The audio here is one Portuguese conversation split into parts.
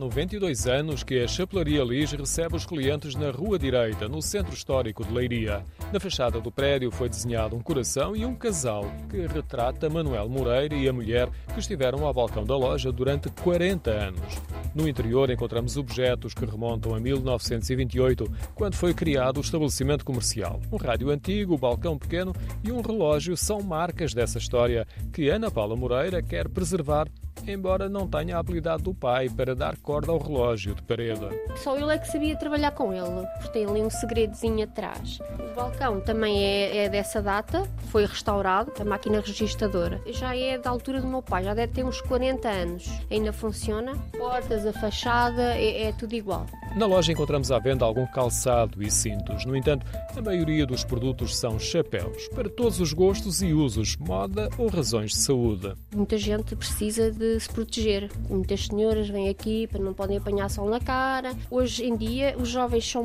92 anos que a Chapelaria Lis recebe os clientes na Rua Direita, no Centro Histórico de Leiria. Na fachada do prédio foi desenhado um coração e um casal que retrata Manuel Moreira e a mulher que estiveram ao balcão da loja durante 40 anos. No interior encontramos objetos que remontam a 1928, quando foi criado o estabelecimento comercial. Um rádio antigo, um balcão pequeno e um relógio são marcas dessa história que Ana Paula Moreira quer preservar embora não tenha a habilidade do pai para dar corda ao relógio de parede. Só ele é que sabia trabalhar com ele, porque tem ali um segredozinho atrás. O balcão também é, é dessa data, foi restaurado, a máquina registradora. Já é da altura do meu pai, já deve ter uns 40 anos. Ainda funciona, portas, a fachada, é, é tudo igual. Na loja encontramos à venda algum calçado e cintos. No entanto, a maioria dos produtos são chapéus, para todos os gostos e usos, moda ou razões de saúde. Muita gente precisa de se proteger. Muitas senhoras vêm aqui para não podem apanhar sol na cara. Hoje em dia, os jovens são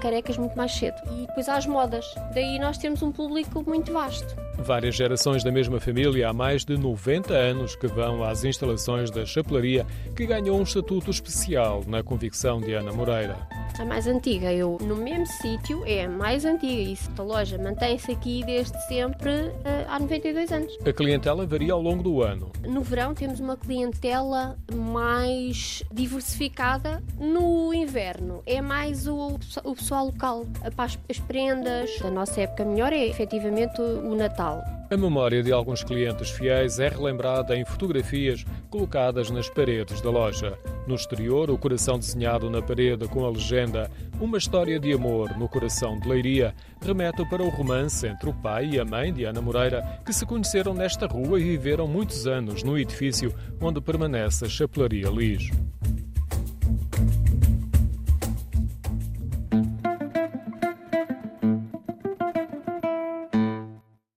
carecas muito mais cedo. E depois há as modas. Daí nós temos um público muito vasto. Várias gerações da mesma família há mais de 90 anos que vão às instalações da chapelaria, que ganhou um estatuto especial na convicção de Ana Moreira. A mais antiga, eu no mesmo sítio, é a mais antiga. E a loja mantém-se aqui desde sempre uh, há 92 anos. A clientela varia ao longo do ano. No verão temos uma clientela mais diversificada. No inverno é mais o, o pessoal local. As prendas. A nossa época melhor é efetivamente o Natal. A memória de alguns clientes fiéis é relembrada em fotografias colocadas nas paredes da loja. No exterior, o coração desenhado na parede com a legenda Uma história de amor no coração de Leiria remete para o romance entre o pai e a mãe de Ana Moreira, que se conheceram nesta rua e viveram muitos anos no edifício onde permanece a Chapelaria Lis.